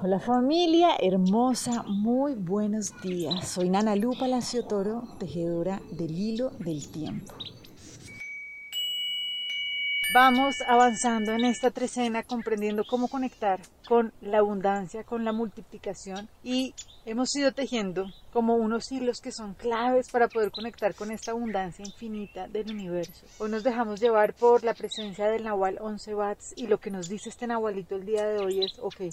Hola familia hermosa, muy buenos días. Soy Nana Lu Palacio Toro, tejedora del hilo del tiempo. Vamos avanzando en esta trecena comprendiendo cómo conectar con la abundancia, con la multiplicación y hemos ido tejiendo como unos hilos que son claves para poder conectar con esta abundancia infinita del universo. Hoy nos dejamos llevar por la presencia del Nahual 11 watts y lo que nos dice este Nahualito el día de hoy es, ok,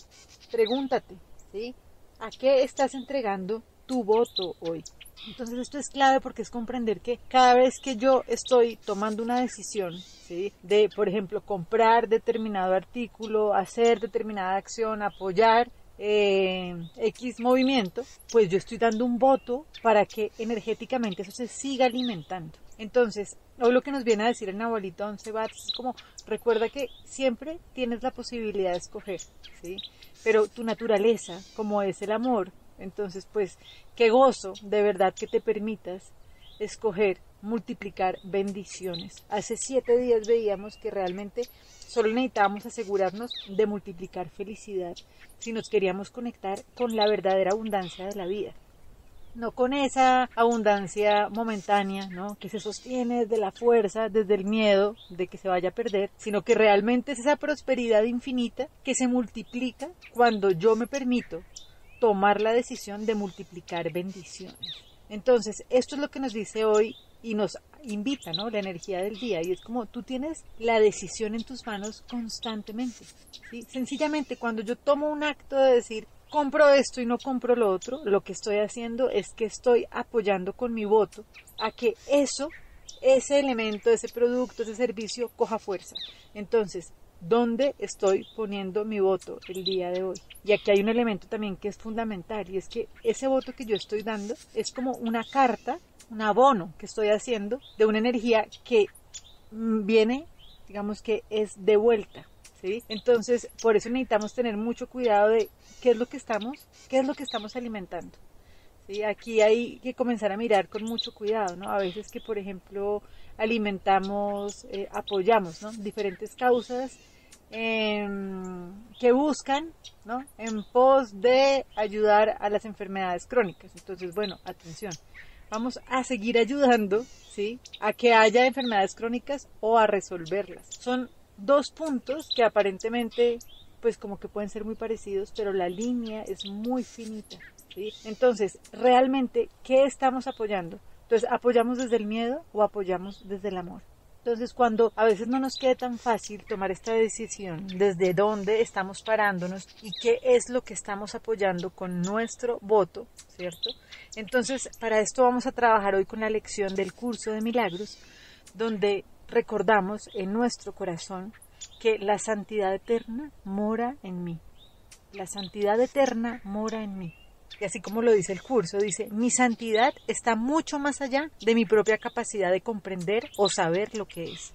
pregúntate, ¿sí? ¿A qué estás entregando tu voto hoy? Entonces esto es clave porque es comprender que cada vez que yo estoy tomando una decisión, ¿sí? de, por ejemplo, comprar determinado artículo, hacer determinada acción, apoyar eh, X movimiento, pues yo estoy dando un voto para que energéticamente eso se siga alimentando. Entonces, hoy lo que nos viene a decir el Nahualito 11 watts es como, recuerda que siempre tienes la posibilidad de escoger, ¿sí? Pero tu naturaleza, como es el amor, entonces, pues, qué gozo de verdad que te permitas escoger multiplicar bendiciones. Hace siete días veíamos que realmente solo necesitábamos asegurarnos de multiplicar felicidad si nos queríamos conectar con la verdadera abundancia de la vida. No con esa abundancia momentánea, ¿no? Que se sostiene desde la fuerza, desde el miedo de que se vaya a perder, sino que realmente es esa prosperidad infinita que se multiplica cuando yo me permito tomar la decisión de multiplicar bendiciones. Entonces, esto es lo que nos dice hoy y nos invita, ¿no? La energía del día. Y es como tú tienes la decisión en tus manos constantemente. Sencillamente, cuando yo tomo un acto de decir, compro esto y no compro lo otro, lo que estoy haciendo es que estoy apoyando con mi voto a que eso, ese elemento, ese producto, ese servicio coja fuerza. Entonces, dónde estoy poniendo mi voto el día de hoy. Y aquí hay un elemento también que es fundamental y es que ese voto que yo estoy dando es como una carta, un abono que estoy haciendo de una energía que mm, viene, digamos que es de vuelta. ¿sí? Entonces, por eso necesitamos tener mucho cuidado de qué es lo que estamos, qué es lo que estamos alimentando. ¿Sí? Aquí hay que comenzar a mirar con mucho cuidado, ¿no? A veces que, por ejemplo, alimentamos, eh, apoyamos, ¿no? Diferentes causas Em, que buscan ¿no? en pos de ayudar a las enfermedades crónicas. Entonces, bueno, atención, vamos a seguir ayudando ¿sí? a que haya enfermedades crónicas o a resolverlas. Son dos puntos que aparentemente pues como que pueden ser muy parecidos, pero la línea es muy finita. Entonces, realmente, ¿qué estamos apoyando? Entonces, ¿apoyamos desde el miedo o apoyamos desde el amor? Entonces, cuando a veces no nos quede tan fácil tomar esta decisión, desde dónde estamos parándonos y qué es lo que estamos apoyando con nuestro voto, ¿cierto? Entonces, para esto vamos a trabajar hoy con la lección del curso de milagros, donde recordamos en nuestro corazón que la santidad eterna mora en mí. La santidad eterna mora en mí. Y así como lo dice el curso, dice, mi santidad está mucho más allá de mi propia capacidad de comprender o saber lo que es.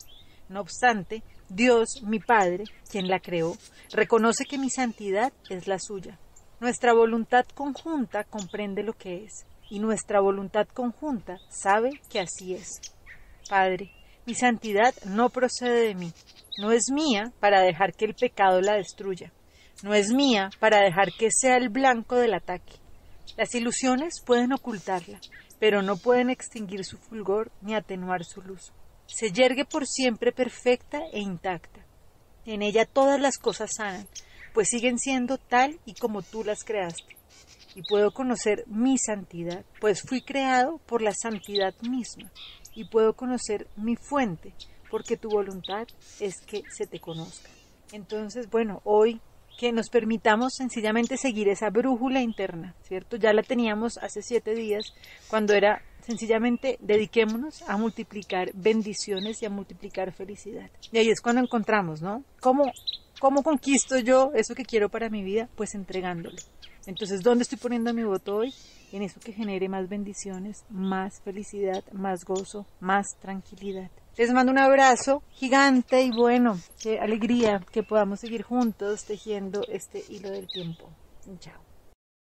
No obstante, Dios, mi Padre, quien la creó, reconoce que mi santidad es la suya. Nuestra voluntad conjunta comprende lo que es, y nuestra voluntad conjunta sabe que así es. Padre, mi santidad no procede de mí, no es mía para dejar que el pecado la destruya, no es mía para dejar que sea el blanco del ataque. Las ilusiones pueden ocultarla, pero no pueden extinguir su fulgor ni atenuar su luz. Se yergue por siempre perfecta e intacta. En ella todas las cosas sanan, pues siguen siendo tal y como tú las creaste. Y puedo conocer mi santidad, pues fui creado por la santidad misma. Y puedo conocer mi fuente, porque tu voluntad es que se te conozca. Entonces, bueno, hoy que nos permitamos sencillamente seguir esa brújula interna, ¿cierto? Ya la teníamos hace siete días cuando era sencillamente dediquémonos a multiplicar bendiciones y a multiplicar felicidad. Y ahí es cuando encontramos, ¿no? ¿Cómo, cómo conquisto yo eso que quiero para mi vida? Pues entregándole. Entonces, ¿dónde estoy poniendo mi voto hoy? En eso que genere más bendiciones, más felicidad, más gozo, más tranquilidad. Les mando un abrazo gigante y bueno, qué alegría que podamos seguir juntos tejiendo este hilo del tiempo. Chao.